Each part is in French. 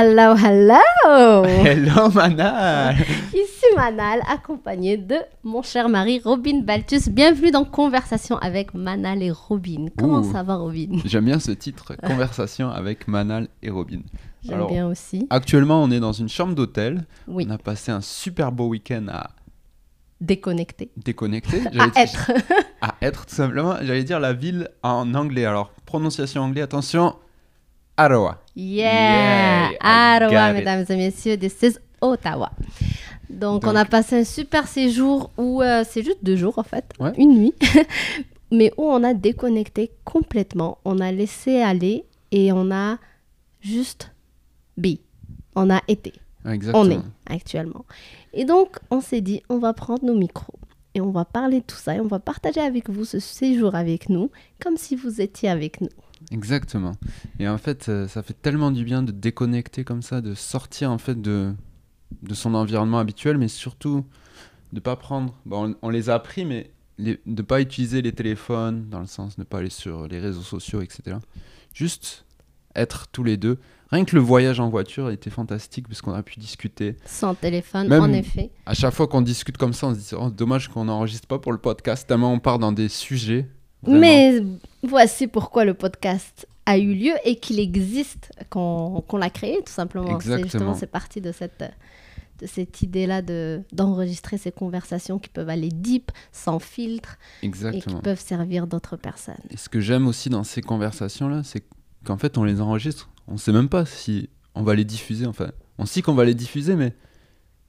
Hello, hello Hello Manal Ici Manal, accompagnée de mon cher mari Robin Baltus. Bienvenue dans Conversation avec Manal et Robin. Comment Ouh. ça va Robin? J'aime bien ce titre, Conversation avec Manal et Robin. J'aime bien aussi. Actuellement, on est dans une chambre d'hôtel. Oui, On a passé un super beau week-end à déconnecté. déconnecter. À être. à être, tout simplement. J'allais dire la ville en anglais. Alors, prononciation anglais, attention. Yeah, Ottawa, got it. mesdames et messieurs, this is Ottawa. Donc, on a passé un super séjour où euh, c'est juste deux jours en fait, Ouais. une nuit, mais où on a déconnecté complètement. On a laissé aller et on a juste be. On a été. Exactement. On est actuellement. Et donc, on s'est dit, on va prendre nos micros et on va parler de tout ça et on va partager avec vous ce séjour avec nous, comme si vous étiez avec nous. Exactement. Et en fait, euh, ça fait tellement du bien de déconnecter comme ça, de sortir en fait de, de son environnement habituel, mais surtout de pas prendre. Bon, on, on les a appris, mais les- de pas utiliser les téléphones, dans le sens de ne pas aller sur les réseaux sociaux, etc. Juste être tous les deux. Rien que le voyage en voiture était fantastique parce qu'on a pu discuter. Sans téléphone, Même- en effet. À chaque fois qu'on discute comme ça, on se dit oh, dommage qu'on n'enregistre pas pour le podcast, tellement on part dans des sujets. vraiment. Mais voici pourquoi le podcast a eu lieu et qu'il existe, qu'on l'a créé tout simplement. C'est Exactement. justement, c'est parti de cette, de cette idée-là de- d'enregistrer ces conversations qui peuvent aller deep, sans filtre, et qui Exactement. peuvent servir d'autres personnes. Et ce que j'aime aussi dans ces conversations-là, c'est qu'en fait, on les enregistre. On sait même pas si on va les diffuser. Enfin, on sait qu'on va les diffuser, mais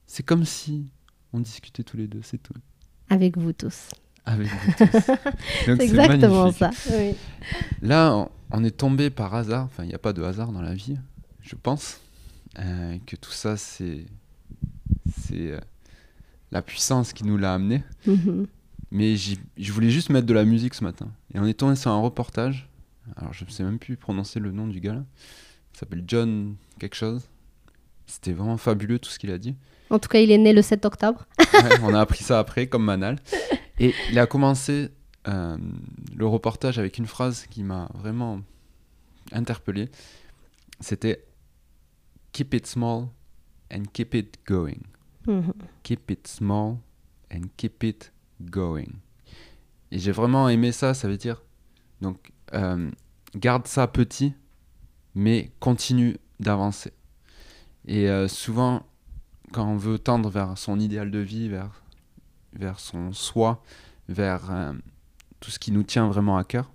c'est comme si on discutait tous les deux, c'est tout. Avec vous tous. Avec vous tous. C'est exactement magnifique. ça. Oui. Là, on, on est tombé par hasard. Enfin, il n'y a pas de hasard dans la vie, je pense. euh, que tout ça, c'est. C'est euh, la puissance qui nous l'a amené. Mhm. Mais je voulais juste mettre de la musique ce matin. Et on est tombé sur un reportage. Alors je ne sais même plus prononcer le nom du gars là. Il s'appelle John quelque chose. C'était vraiment fabuleux tout ce qu'il a dit. En tout cas, il est né le 7 octobre. Ouais, on a appris ça après comme Manal. Et il a commencé euh, le reportage avec une phrase qui m'a vraiment interpellé. C'était Keep it small and keep it going. Mhm. Keep it small and keep it going. Et j'ai vraiment aimé ça, ça veut dire, donc, euh, garde ça petit, mais continue d'avancer. Et euh, souvent, quand on veut tendre vers son idéal de vie, vers, vers son soi, vers euh, tout ce qui nous tient vraiment à cœur,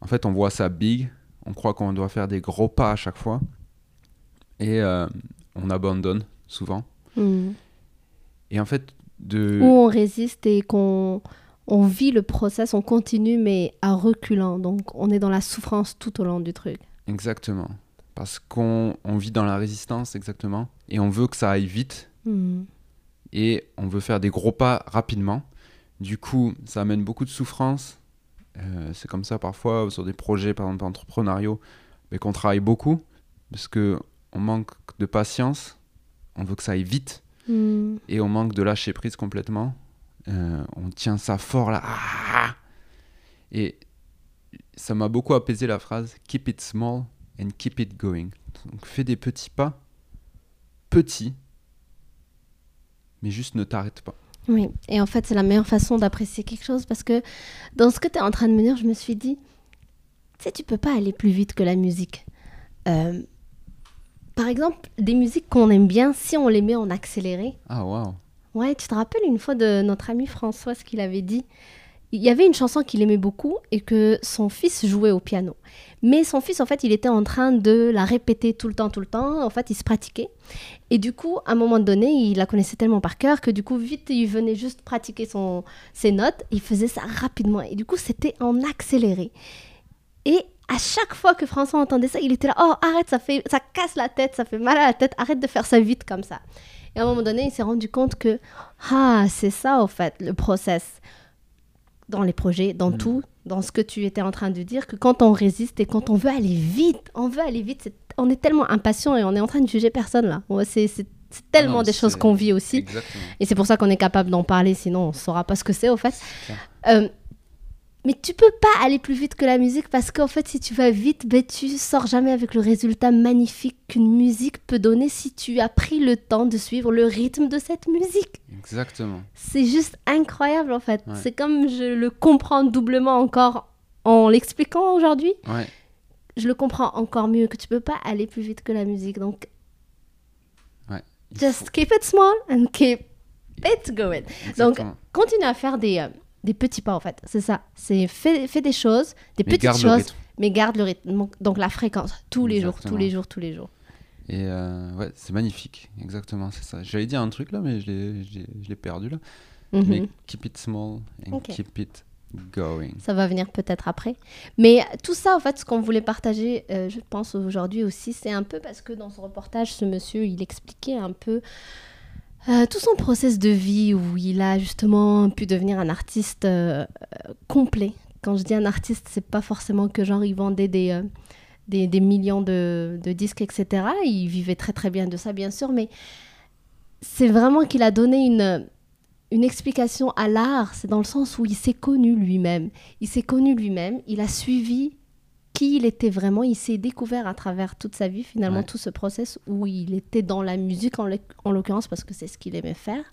en fait, on voit ça big, on croit qu'on doit faire des gros pas à chaque fois, et euh, on abandonne souvent. Mhm. Et en fait, de... Où on résiste et qu'on on vit le process, on continue, mais à reculant. Donc, on est dans la souffrance tout au long du truc. Exactement. Parce qu'on on vit dans la résistance, exactement. Et on veut que ça aille vite. Mhm. Et on veut faire des gros pas rapidement. Du coup, ça amène beaucoup de souffrance. Euh, c'est comme ça parfois sur des projets, par exemple entrepreneuriaux, mais qu'on travaille beaucoup. Parce que on manque de patience. On veut que ça aille vite. Mhm. Et on manque de lâcher prise complètement. Euh, on tient ça fort là. Ah et ça m'a beaucoup apaisé la phrase Keep it small and keep it going. Donc fais des petits pas, petits, mais juste ne t'arrête pas. Oui, et en fait, c'est la meilleure façon d'apprécier quelque chose parce que dans ce que tu es en train de me dire, je me suis dit, tu sais, tu peux pas aller plus vite que la musique. Euh, par exemple, des musiques qu'on aime bien, si on les met en accéléré, Ah waouh Ouais, tu te rappelles une fois de notre ami François ce qu'il avait dit? Il y avait une chanson qu'il aimait beaucoup et que son fils jouait au piano. Mais son fils, en fait, il était en train de la répéter tout le temps, tout le temps. En fait, il se pratiquait. Et du coup, à un moment donné, il la connaissait tellement par cœur que du coup, vite, il venait juste pratiquer ses notes. Il faisait ça rapidement. Et du coup, c'était en accéléré. Et à chaque fois que François entendait ça, il était là, oh arrête, ça fait, ça casse la tête, ça fait mal à la tête, arrête de faire ça vite comme ça. Et à un moment donné, il s'est rendu compte que, ah, c'est ça, au fait, le process dans les projets, dans Mm. tout, dans ce que tu étais en train de dire, que quand on résiste et quand on veut aller vite, on veut aller vite, c'est- on est tellement impatient et on est en train de juger personne là. C'est tellement Ah non, des choses qu'on vit aussi. Exactement. Et c'est pour ça qu'on est capable d'en parler, sinon on ne saura pas ce que c'est au fait. Euh, mais tu peux pas aller plus vite que la musique parce qu'en fait, si tu vas vite, ben, tu sors jamais avec le résultat magnifique qu'une musique peut donner si tu as pris le temps de suivre le rythme de cette musique. Exactement. C'est juste incroyable en fait. C'est comme je le comprends doublement encore en l'expliquant aujourd'hui. Ouais. Je le comprends encore mieux que tu peux pas aller plus vite que la musique. Donc, Ouais. Just faut- keep it small and keep it going. Donc, continue à faire des, euh, des petits pas en fait. C'est ça. C'est fais, fais des choses, des Mais petites choses, mais garde le rythme. Donc, la fréquence, tous les jours, tous les jours, tous les jours. Et euh, ouais, c'est magnifique. Exactement, c'est ça. J'allais dire un truc là, mais je l'ai- perdu là. Mhm. Mais keep it small and keep it going. Ça va venir peut-être après. Mais tout ça, en fait, ce qu'on voulait partager, euh, je pense, aujourd'hui aussi, c'est un peu parce que dans ce reportage, ce monsieur, il expliquait un peu euh, tout son process de vie où il a justement pu devenir un artiste euh, euh, complet. Quand je dis un artiste, c'est pas forcément que genre il vendait des, des, des millions de, de disques, etc. Il vivait très très bien de ça, bien sûr, mais c'est vraiment qu'il a donné une, une explication à l'art. C'est dans le sens où il s'est connu lui-même. Il s'est connu lui-même, il a suivi qui il était vraiment, il s'est découvert à travers toute sa vie, finalement, Ouais. tout ce process où il était dans la musique, en l'oc- en l'occurrence, parce que c'est ce qu'il aimait faire.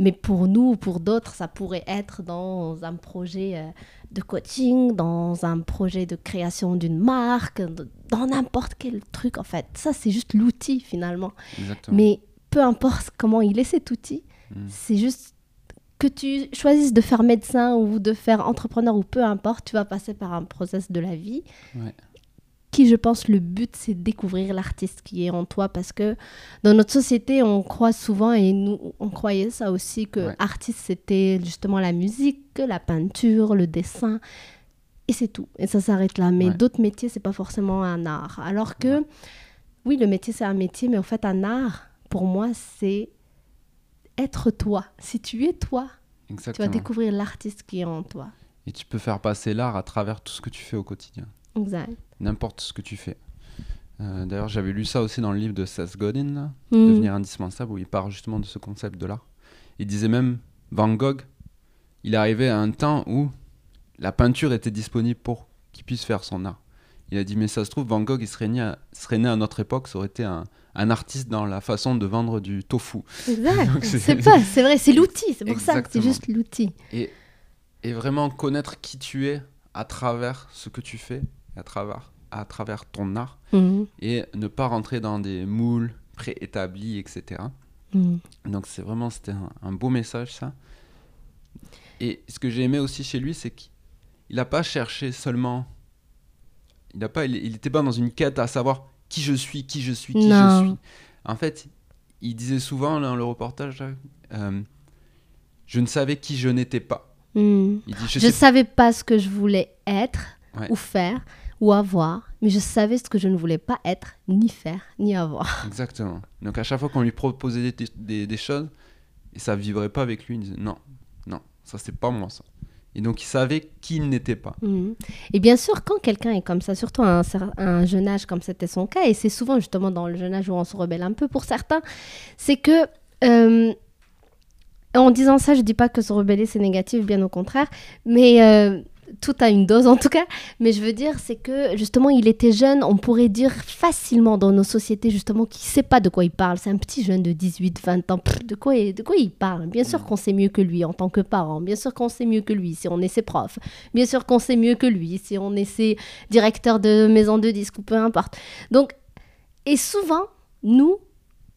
Mais pour nous ou pour d'autres, ça pourrait être dans un projet euh, de coaching, dans un projet de création d'une marque, dans n'importe quel truc, en fait. Ça, c'est juste l'outil, finalement. Exactement. Mais peu importe comment il est cet outil, Mm. c'est juste que tu choisisses de faire médecin ou de faire entrepreneur ou peu importe, tu vas passer par un process de la vie Ouais. qui, je pense, le but, c'est de découvrir l'artiste qui est en toi parce que dans notre société, on croit souvent, et nous, on croyait ça aussi, que Ouais. artiste, c'était justement la musique, la peinture, le dessin, et c'est tout. Et ça s'arrête là. Mais Ouais. d'autres métiers, c'est pas forcément un art. Alors que, oui, le métier, c'est un métier, mais en fait, un art, pour moi, c'est être toi. Si tu es toi, tu vas découvrir l'artiste qui est en toi. Et tu peux faire passer l'art à travers tout ce que tu fais au quotidien. Exact. N'importe ce que tu fais. Euh, D'ailleurs, j'avais lu ça aussi dans le livre de Seth Godin, là, Mm. Devenir indispensable, où il parle justement de ce concept de l'art. Il disait même, Van Gogh, il arrivé à un temps où la peinture était disponible pour qu'il puisse faire son art. Il a dit, mais ça se trouve, Van Gogh, il serait né à, serait né à notre époque, ça aurait été un, un artiste dans la façon de vendre du tofu. Exact. C'est- c'est pas, c'est vrai, c'est l'outil, c'est pour ça, c'est Exactement. juste l'outil. Et, et vraiment connaître qui tu es à travers ce que tu fais, à travers, à travers ton art, Mhm. et ne pas rentrer dans des moules préétablis, etc. Mhm. Donc c'est vraiment c'était un, un beau message ça. Et ce que j'ai aimé aussi chez lui, c'est qu'il n'a pas cherché seulement. Il n'a pas, il, il était pas dans une quête à savoir qui je suis, qui je suis, qui Non. je suis. En fait, il disait souvent dans le reportage, euh, je ne savais qui je n'étais pas. Il dit, je sais savais pas ce que je voulais être Ouais. ou faire ou avoir, mais je savais ce que je ne voulais pas être, ni faire, ni avoir. Exactement. Donc à chaque fois qu'on lui proposait des, des- des choses, et ça vibrait pas avec lui, il disait non, non, ça c'est pas moi ça. Et donc il savait qui n'était pas. Mhm. Et bien sûr, quand quelqu'un est comme ça, surtout à un, jeune âge comme c'était son cas, et c'est souvent justement dans le jeune âge où on se rebelle un peu pour certains, c'est que euh, en disant ça, je dis pas que se rebeller c'est négatif, bien au contraire, mais euh, tout a une dose en tout cas. Mais je veux dire, c'est que justement, il était jeune, on pourrait dire facilement dans nos sociétés justement qu'il sait pas de quoi il parle. C'est un petit jeune de 18, 20 ans. De, quoi, de quoi il parle? Bien sûr qu'on sait mieux que lui en tant que parent. Bien sûr qu'on sait mieux que lui si on est ses profs. Bien sûr qu'on sait mieux que lui si on est ses directeurs de maison de disques ou peu importe. Donc, et souvent, nous,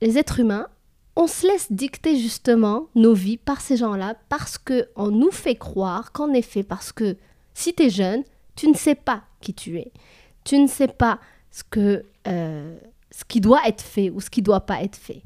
les êtres humains, on se laisse dicter justement nos vies par ces gens-là parce que on nous fait croire qu'en effet, parce que si tu es jeune, tu ne sais pas qui tu es. Tu ne sais pas ce, que, euh, ce qui doit être fait ou ce qui doit pas être fait.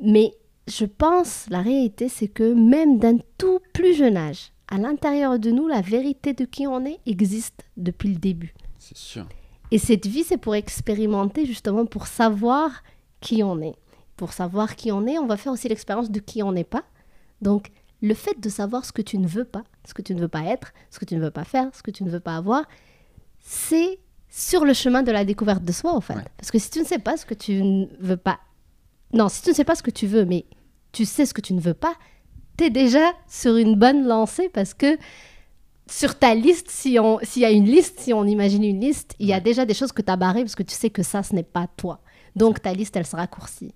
Mais je pense, la réalité, c'est que même d'un tout plus jeune âge, à l'intérieur de nous, la vérité de qui on est existe depuis le début. C'est sûr. Et cette vie, c'est pour expérimenter justement, pour savoir qui on est. Pour savoir qui on est, on va faire aussi l'expérience de qui on n'est pas. Donc, le fait de savoir ce que tu ne veux pas, ce que tu ne veux pas être, ce que tu ne veux pas faire, ce que tu ne veux pas avoir, c'est sur le chemin de la découverte de soi, en fait. Ouais. Parce que si tu ne sais pas ce que tu ne veux pas... Non, si tu ne sais pas ce que tu veux, mais tu sais ce que tu ne veux pas, tu es déjà sur une bonne lancée parce que sur ta liste, si s'il y a une liste, si on imagine une liste, il y a déjà des choses que tu as barrées parce que tu sais que ça, ce n'est pas toi. Donc ta liste, elle sera raccourcie.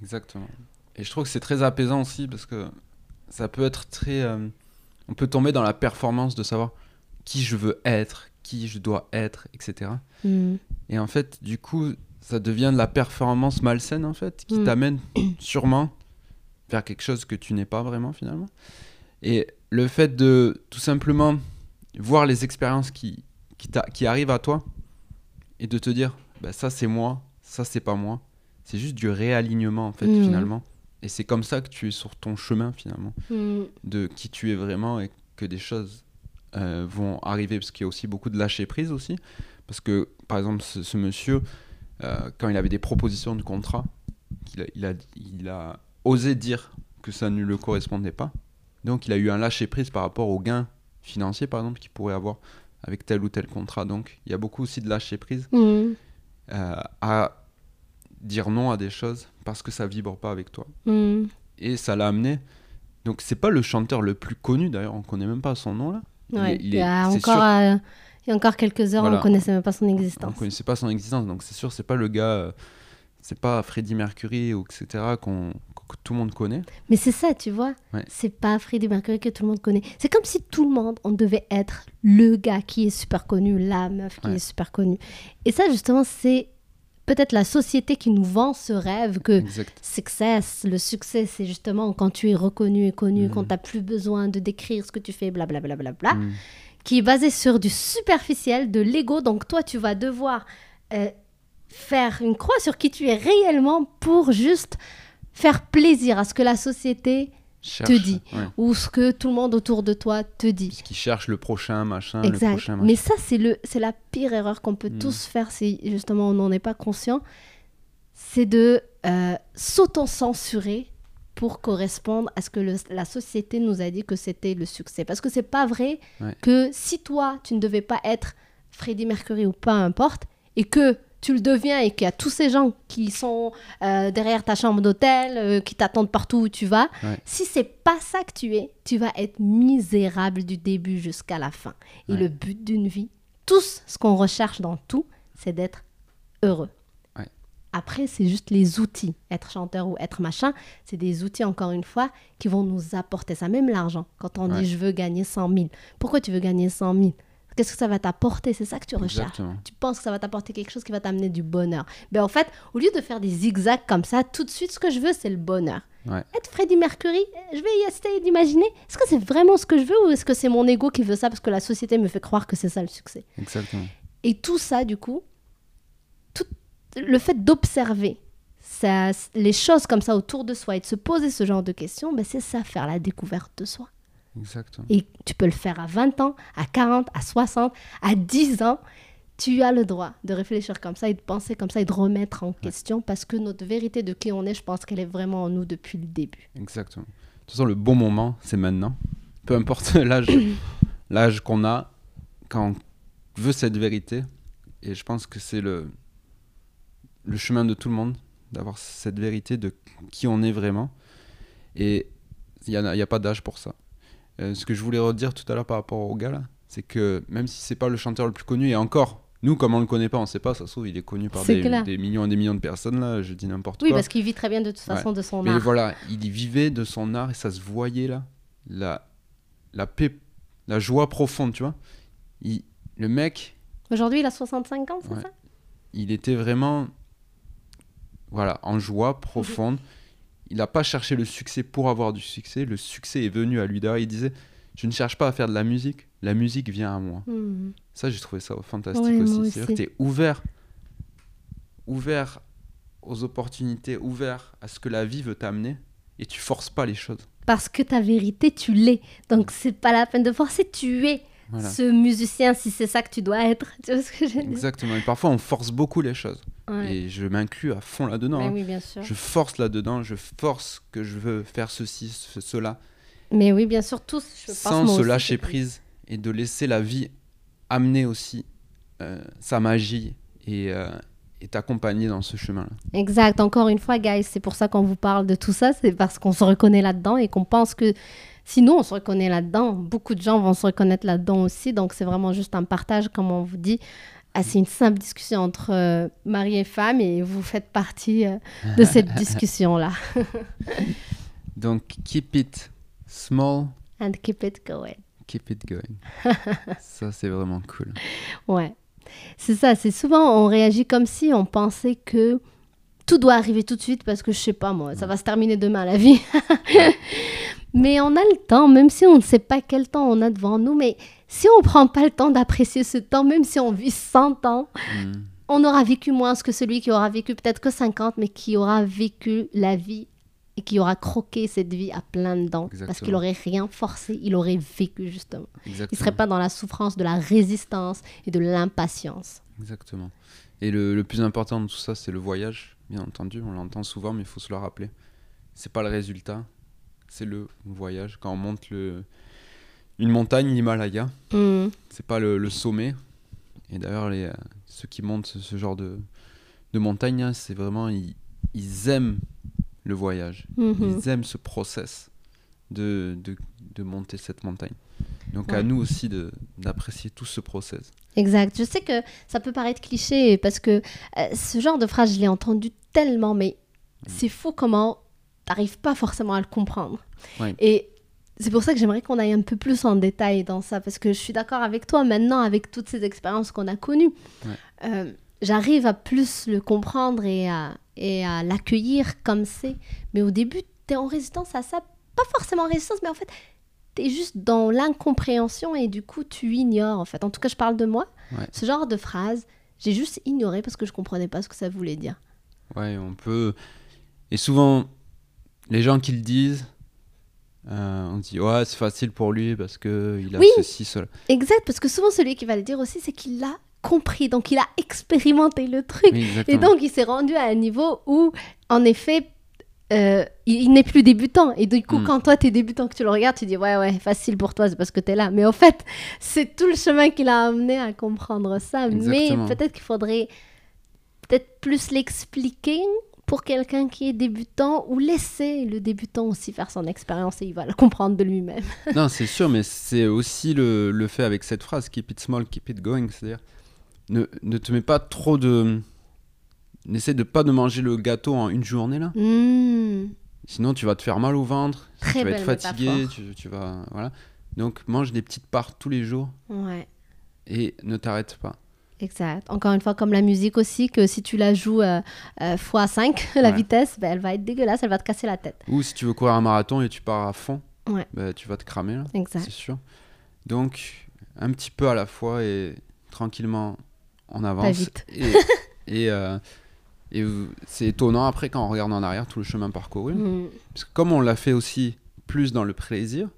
Exactement. Et je trouve que c'est très apaisant aussi parce que ça peut être très. euh, on peut tomber dans la performance de savoir qui je veux être, qui je dois être, etc. Hmm. Et en fait, du coup, ça devient de la performance malsaine, en fait, qui Mm. t'amène sûrement vers quelque chose que tu n'es pas vraiment, finalement. Et le fait de tout simplement voir les expériences qui, qui, qui arrivent à toi et de te dire, bah, ça c'est moi, ça c'est pas moi, c'est juste du réalignement, en fait, Mm. finalement. Et c'est comme ça que tu es sur ton chemin, finalement Hmm. de qui tu es vraiment et que des choses euh, vont arriver parce qu'il y a aussi beaucoup de lâcher prise aussi parce que par exemple ce, ce monsieur euh, quand il avait des propositions de contrat a- il, a, il a osé dire que ça ne lui correspondait pas donc il a eu un lâcher prise par rapport aux gains financiers par exemple qu'il pourrait avoir avec tel ou tel contrat donc il y a beaucoup aussi de lâcher prise Hmm. euh, à dire non à des choses parce que ça vibre pas avec toi Hmm. et ça l'a amené. Donc c'est pas le chanteur le plus connu d'ailleurs, on connaît même pas son nom là. Il Ouais, est- il il, y a c'est encore, sûr- euh, il y a encore quelques heures, Voilà. on connaissait même pas son On existence. connaissait pas son existence, donc c'est sûr c'est pas le gars, euh, c'est pas Freddie Mercury ou etc qu'on que tout le monde connaît. Mais c'est ça, tu vois. Ouais. C'est pas Freddie Mercury que tout le monde connaît. C'est comme si tout le monde, on devait être le gars qui est super connu, la meuf qui Ouais. est super connue. Et ça, justement, c'est peut-être la société qui nous vend ce rêve que Exact. success, le succès, c'est justement quand tu es reconnu et connu, Mhm. quand tu n'as plus besoin de décrire ce que tu fais, blablabla, bla, bla, bla, Mm. qui est basé sur du superficiel, de l'ego. Donc toi, tu vas devoir euh, faire une croix sur qui tu es réellement pour juste faire plaisir à ce que la société Cherche, te dit ouais. ou ce que tout le monde autour de toi te dit. Puisqu'il cherche le prochain machin, le Exact. prochain machin. Mais ça, c'est le, c'est la pire erreur qu'on peut Mm. tous faire si justement on n'en est pas conscient. C'est de euh, s'auto-censurer pour correspondre à ce que le- la société nous a dit que c'était le succès. Parce que c'est pas vrai Ouais. que si toi, tu ne devais pas être Freddie Mercury ou peu importe, et que tu le deviens et qu'il y a tous ces gens qui sont euh, derrière ta chambre d'hôtel, euh, qui t'attendent partout où tu vas, Ouais. si c'est pas ça que tu es, tu vas être misérable du début jusqu'à la fin. Et Ouais. le but d'une vie, tous ce qu'on recherche dans tout, c'est d'être heureux. Ouais. Après, c'est juste les outils. Être chanteur ou être machin, c'est des outils, encore une fois, qui vont nous apporter ça. Même l'argent. Quand on dit je veux gagner 100 000, pourquoi tu veux gagner 100 000 Qu'est-ce que ça va t'apporter? C'est ça que tu recherches. Exactement. Tu penses que ça va t'apporter quelque chose qui va t'amener du bonheur. Mais en fait, au lieu de faire des zigzags comme ça, tout de suite, ce que je veux, c'est le bonheur. Ouais. Être Freddie Mercury, je vais y essayer d'imaginer, est-ce que c'est vraiment ce que je veux ou est-ce que c'est mon ego qui veut ça parce que la société me fait croire que c'est ça le succès? Exactement. Et tout ça, du coup, tout le fait d'observer ça, les choses comme ça autour de soi et de se poser ce genre de questions, ben c'est ça, faire la découverte de soi. Exactement. Et tu peux le faire à 20 ans, à 40, à 60, à 10 ans. Tu as le droit de réfléchir comme ça et de penser comme ça et de remettre en question parce que notre vérité de qui on est, je pense qu'elle est vraiment en nous depuis le début. Exactement. De toute façon, le bon moment, c'est maintenant. Peu importe l'âge, l'âge qu'on a, quand on veut cette vérité. Et je pense que c'est le, le chemin de tout le monde, d'avoir cette vérité de qui on est vraiment. Et il n'y a, y a pas d'âge pour ça. Euh, ce que je voulais redire tout à l'heure par rapport au gars là, c'est que même si c'est pas le chanteur le plus connu, et encore, nous, comme on le connaît pas, on sait pas, ça se trouve, il est connu par des, millions et des millions de personnes là, je dis n'importe Oui, quoi. parce qu'il vit très bien de toute Ouais. façon de son Mais art. voilà, il y vivait de son art et ça se voyait là. La, la paix, la joie profonde, tu vois. Il- le mec, Aujourd'hui, il a 65 ans, c'est Ouais. ça? Il était vraiment voilà, en joie profonde. Il n'a pas cherché le succès pour avoir du succès. Le succès est venu à lui. D'ailleurs, il disait Je ne cherche pas à faire de la musique, la musique vient à moi. Mhm. Ça, j'ai trouvé ça fantastique Ouais, aussi. C'est-à-dire que tu es ouvert, ouvert aux opportunités, ouvert à ce que la vie veut t'amener et tu forces pas les choses. Parce que ta vérité, tu l'es. Donc, c'est pas la peine de forcer, tu es Voilà. ce musicien si c'est ça que tu dois être. Tu vois ce que je veux dire? Exactement. Et parfois, on force beaucoup les choses. Ouais. Et je m'inclus à fond là-dedans. Hein. oui, bien sûr. Je force là-dedans, je force que je veux faire ceci, ce- cela, Mais oui, bien sûr, tous. Je sans se lâcher prise et de laisser la vie amener aussi euh, sa magie et, euh, et t'accompagner dans ce chemin-là. Exact. Encore une fois, guys, c'est pour ça qu'on vous parle de tout ça. C'est parce qu'on se reconnaît là-dedans et qu'on pense que Sinon, on se reconnaît là-dedans. Beaucoup de gens vont se reconnaître là-dedans aussi. Donc, c'est vraiment juste un partage, comme on vous dit. Ah, c'est une simple discussion entre euh, mari et femme et vous faites partie euh, de cette discussion-là. Donc, keep it small, And keep it going. keep it going. ça, c'est vraiment cool. Ouais. C'est ça. C'est souvent, on réagit comme si on pensait que tout doit arriver tout de suite parce que je sais pas moi, ça va se terminer demain la vie. mais on a le temps, même si on ne sait pas quel temps on a devant nous. Mais si on prend pas le temps d'apprécier ce temps, même si on vit 100 ans, Mm. on aura vécu moins que celui qui aura vécu peut-être que 50, mais qui aura vécu la vie et qui aura croqué cette vie à plein dents. Parce qu'il aurait rien forcé, il aurait vécu justement. Il Exactement. serait pas dans la souffrance de la résistance et de l'impatience. Exactement. Et le, le plus important de tout ça, c'est le voyage, bien entendu. On l'entend souvent, mais il faut se le rappeler. C'est pas le résultat, c'est le voyage. Quand on monte le, une montagne, l'Himalaya, Hmm. c'est pas le, le sommet. Et d'ailleurs, les, euh, ceux qui montent ce, ce genre de, de montagne, hein, c'est vraiment, ils, ils aiment le voyage. Mhm. Ils aiment ce process de, de, de monter cette montagne. Donc à nous aussi de- d'apprécier tout ce process. Exact. Je sais que ça peut paraître cliché parce que euh, ce genre de phrase, je l'ai entendu tellement, mais c'est fou comment t'arrives pas forcément à le comprendre. Ouais. Et c'est pour ça que j'aimerais qu'on aille un peu plus en détail dans ça parce que je suis d'accord avec toi maintenant avec toutes ces expériences qu'on a connues. Ouais. euh, J'arrive à plus le comprendre et à, et à l'accueillir comme c'est. Mais au début, tu es en résistance à ça. Pas forcément en résistance, mais en fait, tu es juste dans l'incompréhension et du coup, tu ignores en fait. En tout cas, je parle de moi. Ouais. Ce genre de phrase, j'ai juste ignoré parce que je comprenais pas ce que ça voulait dire. Ouais, on peut. Et souvent, les gens qui le disent, euh, on dit ouais, c'est facile pour lui parce que il a Oui. ceci, cela. Exact, parce que souvent celui qui va le dire aussi, c'est qu'il l'a compris, donc il a expérimenté le truc. Oui, Et donc il s'est rendu à un niveau où, en effet, euh, il, il n'est plus débutant. Et du coup, Mm. quand toi, tu es débutant, que tu le regardes, tu dis, ouais, ouais, facile pour toi, c'est parce que tu es là. Mais au fait, c'est tout le chemin qu'il a amené à comprendre ça. Exactement. Mais peut-être qu'il faudrait peut-être plus l'expliquer pour quelqu'un qui est débutant ou laisser le débutant aussi faire son expérience et il va le comprendre de lui-même. non, c'est sûr, mais c'est aussi le, le fait avec cette phrase keep it small, keep it going, c'est-à-dire ne, ne te mets pas trop de. N'essaie de pas de manger le gâteau en une journée là. Hmm, Sinon, tu vas te faire mal au ventre, Très tu vas être fatigué, tu, tu vas. Voilà. Donc, mange des petites parts tous les jours Ouais. et ne t'arrête pas. Exact. Encore une fois, comme la musique aussi, que si tu la joues euh, euh, x5, la Ouais. vitesse, ben, elle va être dégueulasse, elle va te casser la tête. Ou si tu veux courir un marathon et tu pars à fond, Ouais. bah, tu vas te cramer là. Exact. c'est sûr. Donc, un petit peu à la fois et tranquillement on avance. vite. Et, et, euh, et c'est étonnant après quand on regarde en arrière tout le chemin parcouru. Mm. Parce que comme on l'a fait aussi plus dans le plaisir,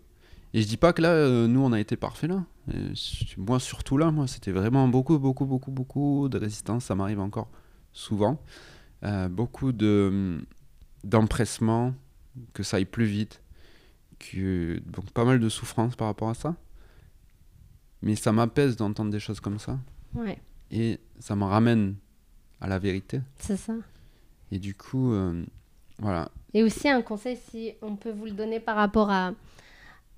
et je dis pas que là, euh, nous on a été parfait là. Moi surtout là, moi c'était vraiment beaucoup, beaucoup, beaucoup, beaucoup de résistance. Ça m'arrive encore souvent. Euh, beaucoup de d'empressement, que ça aille plus vite, que donc pas mal de souffrance par rapport à ça. Mais ça m'apaise d'entendre des choses comme ça Ouais, et ça me ramène à la vérité. c'est ça. Et du coup, euh, voilà. Et aussi un conseil, si on peut vous le donner par rapport à,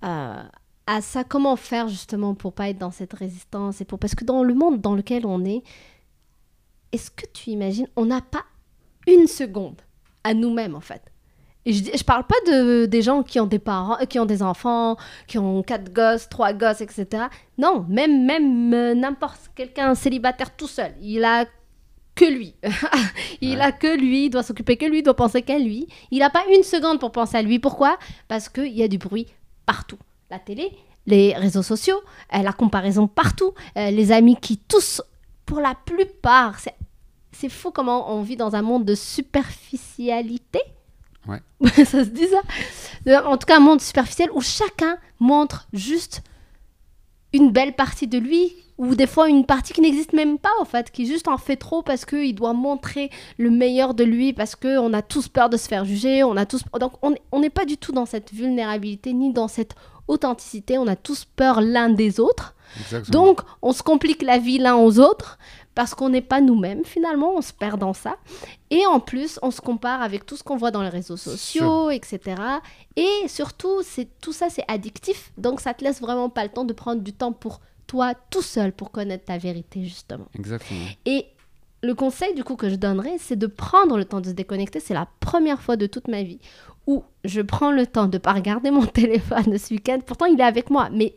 à, à ça, comment faire justement pour pas être dans cette résistance et pour parce que dans le monde dans lequel on est, est-ce que tu imagines, on n'a pas une seconde à nous-mêmes en fait? Et je, je parle pas de des gens qui ont des parents, qui ont des enfants, qui ont quatre gosses, trois gosses, etc. Non, même même euh, n'importe quelqu'un célibataire tout seul, il a que lui. il Ouais. a que lui, il doit s'occuper que lui, il doit penser qu'à lui. Il n'a pas une seconde pour penser à lui. Pourquoi? Parce qu'il y a du bruit partout. La télé, les réseaux sociaux, euh, la comparaison partout, euh, les amis qui tous, pour la plupart, c'est, c'est fou comment on vit dans un monde de superficialité. Ouais. ça se dit ça? En tout cas, un monde superficiel où chacun montre juste une belle partie de lui ou des fois une partie qui n'existe même pas en fait, qui juste en fait trop parce qu'il doit montrer le meilleur de lui parce qu'on a tous peur de se faire juger, on a tous donc on on n'est pas du tout dans cette vulnérabilité ni dans cette authenticité, on a tous peur l'un des autres. Exactement. Donc on se complique la vie l'un aux autres, parce qu'on n'est pas nous-mêmes finalement, on se perd dans ça. Et en plus, on se compare avec tout ce qu'on voit dans les réseaux sociaux, etc. Et surtout, c'est tout ça, c'est addictif. Donc, ça te laisse vraiment pas le temps de prendre du temps pour toi tout seul pour connaître ta vérité, justement. Exactement. Et le conseil, du coup, que je donnerais, c'est de prendre le temps de se déconnecter. C'est la première fois de toute ma vie où je prends le temps de ne pas regarder mon téléphone ce week-end. Pourtant, il est avec moi, mais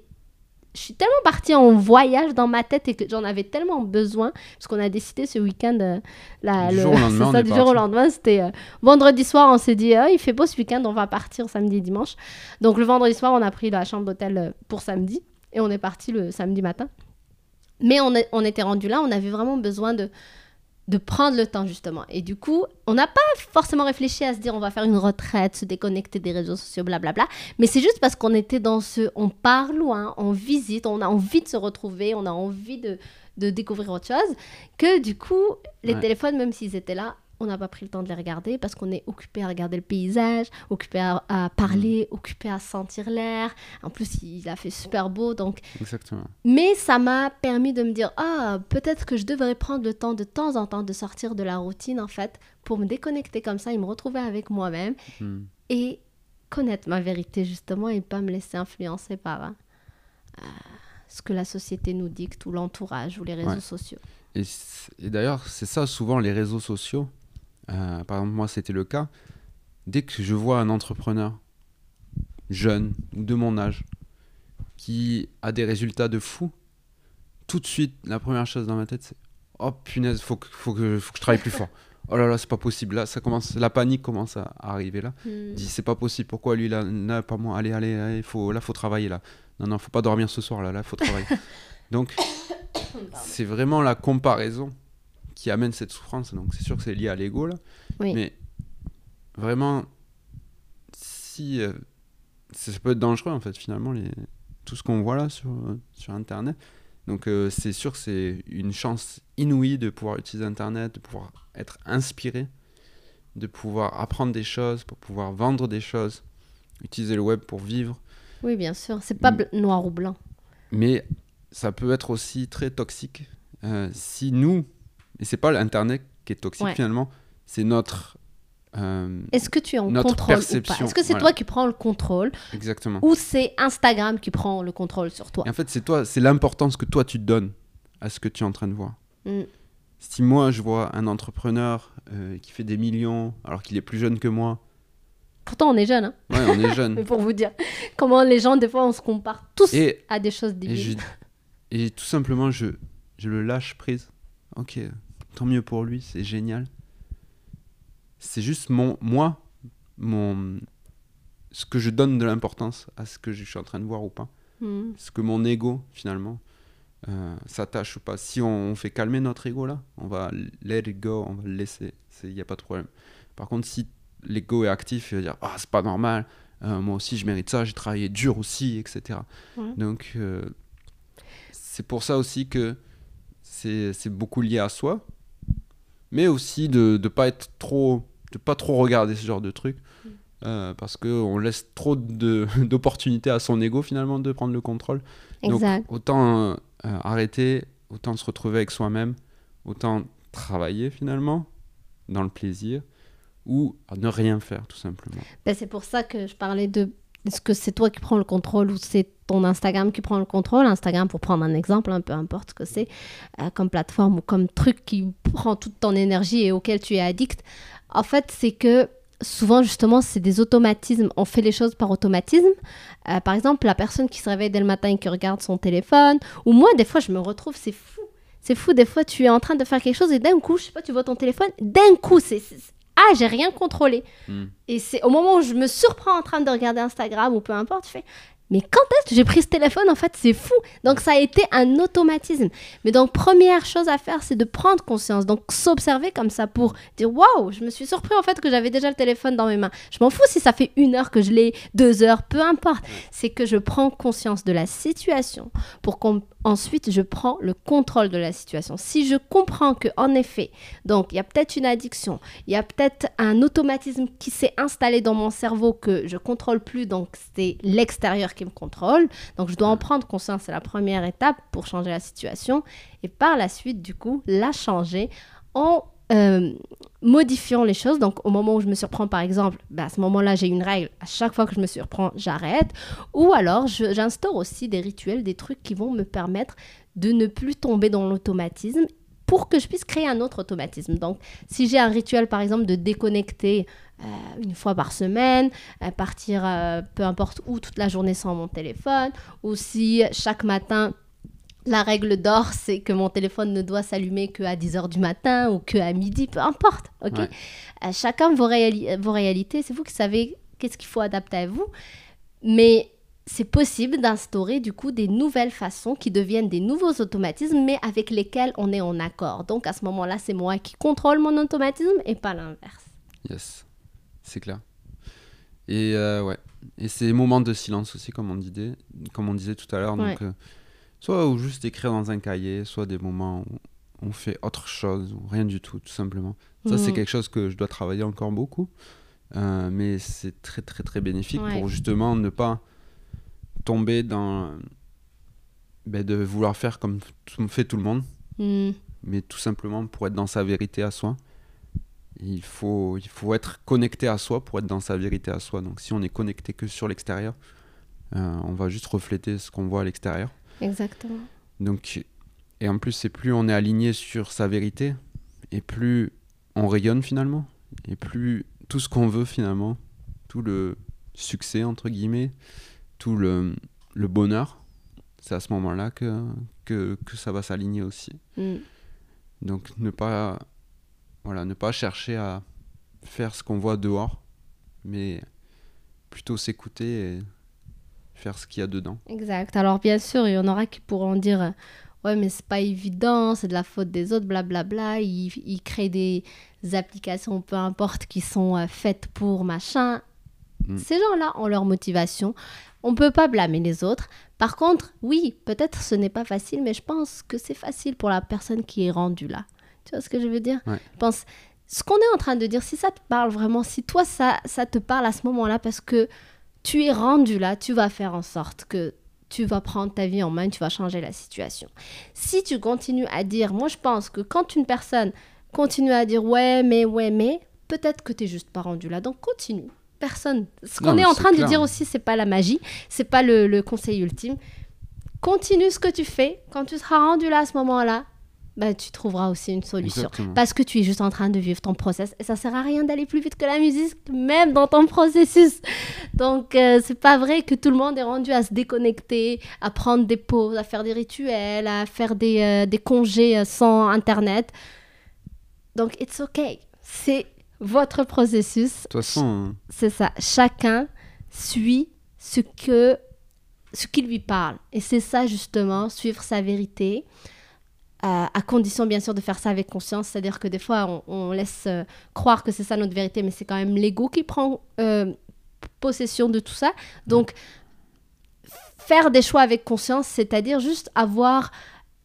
je suis tellement partie en voyage dans ma tête et que j'en avais tellement besoin parce qu'on a décidé ce week-end euh, du, jour au ça, du jour au lendemain c'était euh, vendredi soir on s'est dit ah, il fait beau ce week-end on va partir samedi et dimanche. Donc le vendredi soir on a pris la chambre d'hôtel euh, pour samedi et on est parti le samedi matin. Mais on, on était rendu là on avait vraiment besoin de de prendre le temps justement. Et du coup, on n'a pas forcément réfléchi à se dire on va faire une retraite, se déconnecter des réseaux sociaux, blablabla. Mais c'est juste parce qu'on était dans ce, on part loin, on visite, on a envie de se retrouver, on a envie de, de découvrir autre chose, que du coup, les téléphones, même s'ils étaient là, on n'a pas pris le temps de les regarder parce qu'on est occupé à regarder le paysage, occupé à, parler, mm. occupé à sentir l'air. En plus, il a fait super beau, donc. Exactement. Mais ça m'a permis de me dire ah peut-être que je devrais prendre le temps de temps en temps de sortir de la routine en fait pour me déconnecter comme ça et me retrouver avec moi-même mm. et connaître ma vérité justement et pas me laisser influencer par euh, ce que la société nous dicte ou l'entourage ou les réseaux sociaux. Et, et d'ailleurs, c'est ça souvent les réseaux sociaux euh, par exemple, moi, c'était le cas. Dès que je vois un entrepreneur jeune ou de mon âge qui a des résultats de fou, tout de suite, la première chose dans ma tête, c'est Oh punaise, faut que, faut, que, faut que je travaille plus fort. Oh là là, c'est pas possible. Là, ça commence, la panique commence à arriver là. Hmm. Dis, c'est pas possible. Pourquoi lui là, là pas moi? Allez, allez, allez, faut, là, faut travailler là. Non, non, faut pas dormir ce soir là. Là, faut travailler. Donc, c'est vraiment la comparaison qui amène cette souffrance. Donc c'est sûr que c'est lié à l'ego là. Mais vraiment, si euh, ça peut être dangereux en fait finalement les, tout ce qu'on voit là sur, sur Internet. Donc euh, c'est sûr que c'est une chance inouïe de pouvoir utiliser Internet, de pouvoir être inspiré, de pouvoir apprendre des choses, pour pouvoir vendre des choses, utiliser le web pour vivre. Oui, bien sûr, c'est pas noir ou blanc. Mais ça peut être aussi très toxique euh, si nous, et c'est pas l'internet qui est toxique finalement, c'est notre euh, Est-ce que tu es en contrôle ou pas? Est-ce que c'est toi qui prends le contrôle Exactement. Ou c'est Instagram qui prend le contrôle sur toi? En fait, c'est toi, c'est l'importance que toi tu donnes à ce que tu es en train de voir. Mm. Si moi je vois un entrepreneur euh, qui fait des millions alors qu'il est plus jeune que moi. Pourtant, on est jeune. Hein ouais, on est jeune. Mais pour vous dire comment les gens, des fois, on se compare tous à des choses débiles. Et, et tout simplement, je, je le lâche prise. Ok, tant mieux pour lui, c'est génial. C'est juste mon, moi, mon, ce que je donne de l'importance à ce que je suis en train de voir ou pas. Hmm. Ce que mon ego, finalement, euh, s'attache ou pas. Si on, fait calmer notre ego là, on va let it go, on va le laisser. Il n'y a pas de problème. Par contre, si l'ego est actif, il va dire Ah, c'est pas normal, euh, moi aussi je mérite ça, j'ai travaillé dur aussi, etc. Donc, euh, c'est pour ça aussi que c'est beaucoup lié à soi, mais aussi de ne pas être trop de pas trop regarder ce genre de trucs mm. euh, parce qu'on laisse trop d'opportunités à son ego finalement de prendre le contrôle exact. donc autant euh, arrêter autant se retrouver avec soi-même autant travailler finalement dans le plaisir ou ne rien faire tout simplement ben, c'est pour ça que je parlais de est-ce que c'est toi qui prends le contrôle ou c'est ton Instagram qui prend le contrôle? Instagram, pour prendre un exemple, hein, peu importe ce que c'est, euh, comme plateforme ou comme truc qui prend toute ton énergie et auquel tu es addict. En fait, c'est que souvent, justement, c'est des automatismes. On fait les choses par automatisme. Euh, par exemple, la personne qui se réveille dès le matin et qui regarde son téléphone, ou moi, des fois, je me retrouve, c'est fou. C'est fou, des fois, tu es en train de faire quelque chose et d'un coup, je sais pas, tu vois ton téléphone, d'un coup, c'est ah, j'ai rien contrôlé. Hmm. Et c'est au moment où je me surprends en train de regarder Instagram ou peu importe, je fais mais quand est-ce que j'ai pris ce téléphone En fait, c'est fou. Donc, ça a été un automatisme. Mais donc, première chose à faire, c'est de prendre conscience. Donc, s'observer comme ça pour dire Waouh, je me suis surpris en fait que j'avais déjà le téléphone dans mes mains. Je m'en fous si ça fait une heure que je l'ai, deux heures, peu importe. C'est que je prends conscience de la situation pour qu'ensuite je prends le contrôle de la situation. Si je comprends que, en effet, donc, il y a peut-être une addiction, il y a peut-être un automatisme qui s'est installé dans mon cerveau que je contrôle plus, donc c'est l'extérieur qui me contrôle. Donc je dois en prendre conscience, c'est la première étape pour changer la situation. Et par la suite, du coup, la changer en euh, modifiant les choses. Donc, au moment où je me surprends, par exemple, bah, à ce moment-là, j'ai une règle. À chaque fois que je me surprends, j'arrête. Ou alors, j'instaure aussi des rituels, des trucs qui vont me permettre de ne plus tomber dans l'automatisme pour que je puisse créer un autre automatisme. Donc, si j'ai un rituel, par exemple, de déconnecter une fois par semaine, euh, partir peu importe où toute la journée sans mon téléphone, ou si chaque matin, la règle d'or, c'est que mon téléphone ne doit s'allumer qu'à 10h du matin ou qu'à midi, peu importe. ok euh, chacun vos, vos réalités, c'est vous qui savez qu'est-ce qu'il faut adapter à vous. Mais c'est possible d'instaurer du coup des nouvelles façons qui deviennent des nouveaux automatismes, mais avec lesquels on est en accord. Donc à ce moment-là, c'est moi qui contrôle mon automatisme et pas l'inverse. Yes, c'est clair. Et euh, ouais, et ces moments de silence aussi, comme on disait, comme on disait tout à l'heure. Donc, euh, Soit ou juste écrire dans un cahier, soit des moments où on fait autre chose, ou rien du tout, tout simplement. Ça, c'est mhm. quelque chose que je dois travailler encore beaucoup. Euh, mais c'est très, très, très bénéfique pour justement ne pas tomber dans. Ben, de vouloir faire comme fait tout le monde. Mhm. Mais tout simplement pour être dans sa vérité à soi. Il faut, il faut être connecté à soi pour être dans sa vérité à soi. Donc si on est connecté que sur l'extérieur, euh, on va juste refléter ce qu'on voit à l'extérieur. Exactement. Donc, et en plus, c'est plus on est aligné sur sa vérité, et plus on rayonne finalement, et plus tout ce qu'on veut finalement, tout le succès entre guillemets, tout le, le bonheur, c'est à ce moment-là que, que, que, ça va s'aligner aussi. Mm. Donc ne pas, voilà, ne pas chercher à faire ce qu'on voit dehors, mais plutôt s'écouter et faire ce qu'il y a dedans. Exact. Alors bien sûr, il y en aura qui pourront dire ouais mais c'est pas évident, c'est de la faute des autres, blablabla. Ils, ils créent des applications, peu importe, qui sont euh, faites pour machin. Mm. Ces gens-là ont leur motivation. On peut pas blâmer les autres. Par contre, oui, peut-être ce n'est pas facile, mais je pense que c'est facile pour la personne qui est rendue là. Tu vois ce que je veux dire Je pense ce qu'on est en train de dire, si ça te parle vraiment, si toi ça, ça te parle à ce moment-là, parce que tu es rendu là, tu vas faire en sorte que tu vas prendre ta vie en main, tu vas changer la situation. Si tu continues à dire, moi je pense que quand une personne continue à dire ouais, mais, ouais, mais, peut-être que tu n'es juste pas rendu là. Donc continue. Personne. Ce qu'on est en train de dire aussi, c'est pas la magie, c'est pas le, le conseil ultime. Continue ce que tu fais. Quand tu seras rendu là à ce moment-là, bah, tu trouveras aussi une solution. Parce que tu es juste en train de vivre ton process. Et ça sert à rien d'aller plus vite que la musique, même dans ton processus. Donc, euh, c'est pas vrai que tout le monde est rendu à se déconnecter, à prendre des pauses, à faire des rituels, à faire des, euh, des congés euh, sans Internet. Donc, it's okay. C'est votre processus. De toute façon. Hein. C'est ça. Chacun suit ce que ce qui lui parle. Et c'est ça, justement, suivre sa vérité à condition bien sûr de faire ça avec conscience, c'est-à-dire que des fois on, laisse euh, croire que c'est ça notre vérité, mais c'est quand même l'ego qui prend euh, possession de tout ça. Donc faire des choix avec conscience, c'est-à-dire juste avoir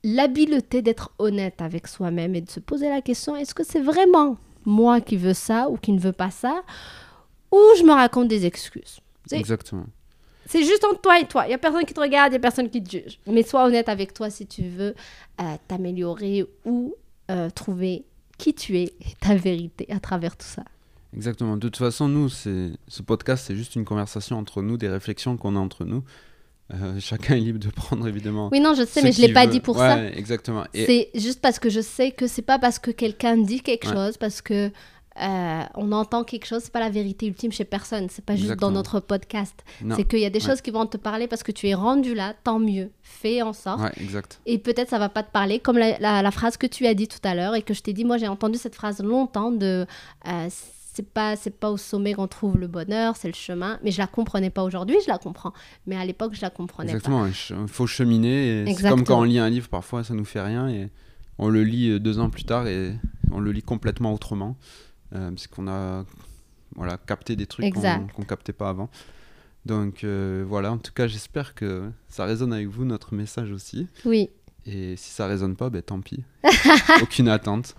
l'habileté d'être honnête avec soi-même et de se poser la question est-ce que c'est vraiment moi qui veux ça ou qui ne veux pas ça, ou je me raconte des excuses. Exactement. C'est juste entre toi et toi. Il n'y a personne qui te regarde, il n'y a personne qui te juge. Mais sois honnête avec toi si tu veux euh, t'améliorer ou euh, trouver qui tu es et ta vérité à travers tout ça. Exactement. De toute façon, nous, ce podcast, c'est juste une conversation entre nous, des réflexions qu'on a entre nous. Euh, chacun est libre de prendre évidemment. Oui, non, je sais, mais je ne l'ai pas dit pour ça. Exactement. C'est juste parce que je sais que c'est pas parce que quelqu'un dit quelque chose, parce que euh, on entend quelque chose, c'est pas la vérité ultime chez personne, c'est pas juste dans notre podcast. C'est qu'il y a des choses qui vont te parler parce que tu es rendu là, tant mieux, fais en sorte. Et peut-être ça va pas te parler, comme la, phrase que tu as dit tout à l'heure et que je t'ai dit, moi j'ai entendu cette phrase longtemps de euh, c'est pas c'est pas au sommet qu'on trouve le bonheur, c'est le chemin. Mais je la comprenais pas aujourd'hui, je la comprends. Mais à l'époque, je la comprenais Exactement, il faut cheminer. C'est comme quand on lit un livre, parfois ça nous fait rien et on le lit euh, deux ans plus tard et on le lit complètement autrement. Euh, parce qu'on a voilà, capté des trucs qu'on ne captait pas avant. Donc euh, voilà, en tout cas, j'espère que ça résonne avec vous, notre message aussi. Oui. Et si ça résonne pas, ben tant pis. Aucune attente.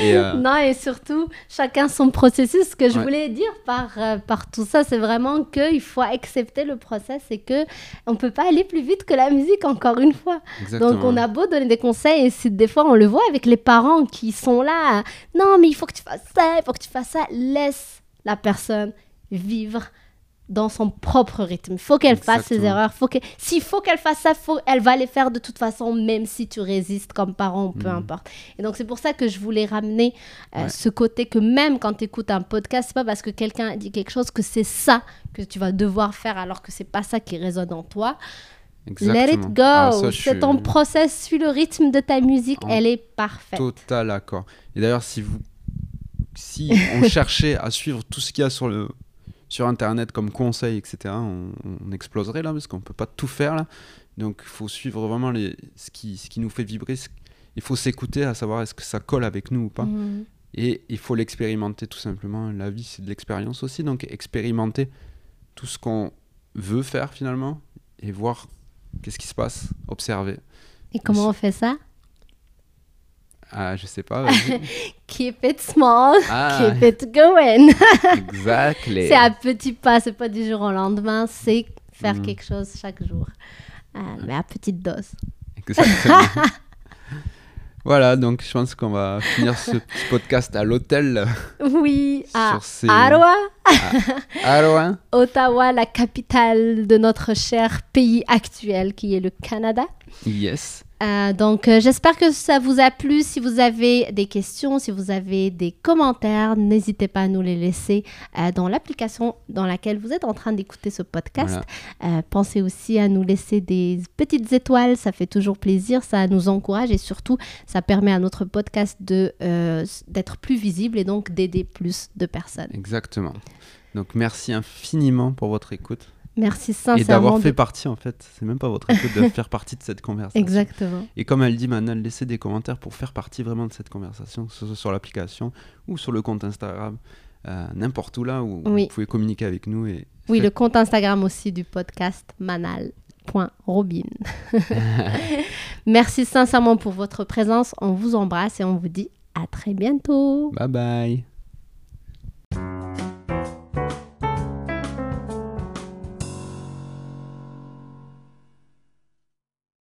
Et, euh, Non, et surtout, chacun son processus. Ce que je Ouais. voulais dire par, euh, par tout ça, c'est vraiment qu'il faut accepter le process et que on peut pas aller plus vite que la musique, encore une fois. exactement. Donc, on a beau donner des conseils, et c'est des fois, on le voit avec les parents qui sont là. Non, mais il faut que tu fasses ça, il faut que tu fasses ça. Laisse la personne vivre dans son propre rythme. Il faut qu'elle fasse ses Exactement. erreurs. Faut que... S'il faut qu'elle fasse ça, faut... elle va les faire de toute façon, même si tu résistes comme parent, peu Mhm. importe. Et donc, c'est pour ça que je voulais ramener euh, Ouais. ce côté que même quand tu écoutes un podcast, c'est pas parce que quelqu'un dit quelque chose que c'est ça que tu vas devoir faire alors que c'est pas ça qui résonne en toi. Let it Exactement. go. Ah, c'est suis ton process, suis le rythme de ta musique, En elle est parfaite. Total accord. Et d'ailleurs, si vous, si on cherchait à suivre tout ce qu'il y a sur le sur internet comme conseils, etc., on, on exploserait là parce qu'on peut pas tout faire là. Donc, il faut suivre vraiment les, ce qui ce qui nous fait vibrer. ce- Il faut s'écouter à savoir est-ce que ça colle avec nous ou pas. Mhm. Et il faut l'expérimenter tout simplement. La vie, c'est de l'expérience aussi. Donc, expérimenter tout ce qu'on veut faire finalement et voir qu'est-ce qui se passe, observer. Et comment on fait ça? Ah, je sais pas. Keep it small, Ah, keep it going. exactly. c'est à petits pas, c'est pas du jour au lendemain, c'est faire Mhm. quelque chose chaque jour. Ah, mais à petite dose. Exactement. voilà, donc je pense qu'on va finir ce petit podcast à l'hôtel. Oui, à ces- Ottawa. Ottawa, la capitale de notre cher pays actuel qui est le Canada. Yes. Euh, donc, euh, j'espère que ça vous a plu. Si vous avez des questions, si vous avez des commentaires, n'hésitez pas à nous les laisser euh, dans l'application dans laquelle vous êtes en train d'écouter ce podcast. Pensez aussi à nous laisser des petites étoiles, ça fait toujours plaisir, ça nous encourage et surtout, ça permet à notre podcast de, d'être plus visible et donc d'aider plus de personnes. Exactement. Donc merci infiniment pour votre écoute Merci et sincèrement. d'avoir de- fait partie en fait. C'est même pas votre écoute de faire partie de cette conversation. Exactement. Et comme elle dit maintenant, laissez des commentaires pour faire partie vraiment de cette conversation, que ce soit sur l'application ou sur le compte Instagram, euh, n'importe où là où Oui. vous pouvez communiquer avec nous et Oui, faites- le compte Instagram aussi du podcast manal.robin. Merci sincèrement pour votre présence. On vous embrasse et on vous dit à très bientôt. Bye bye.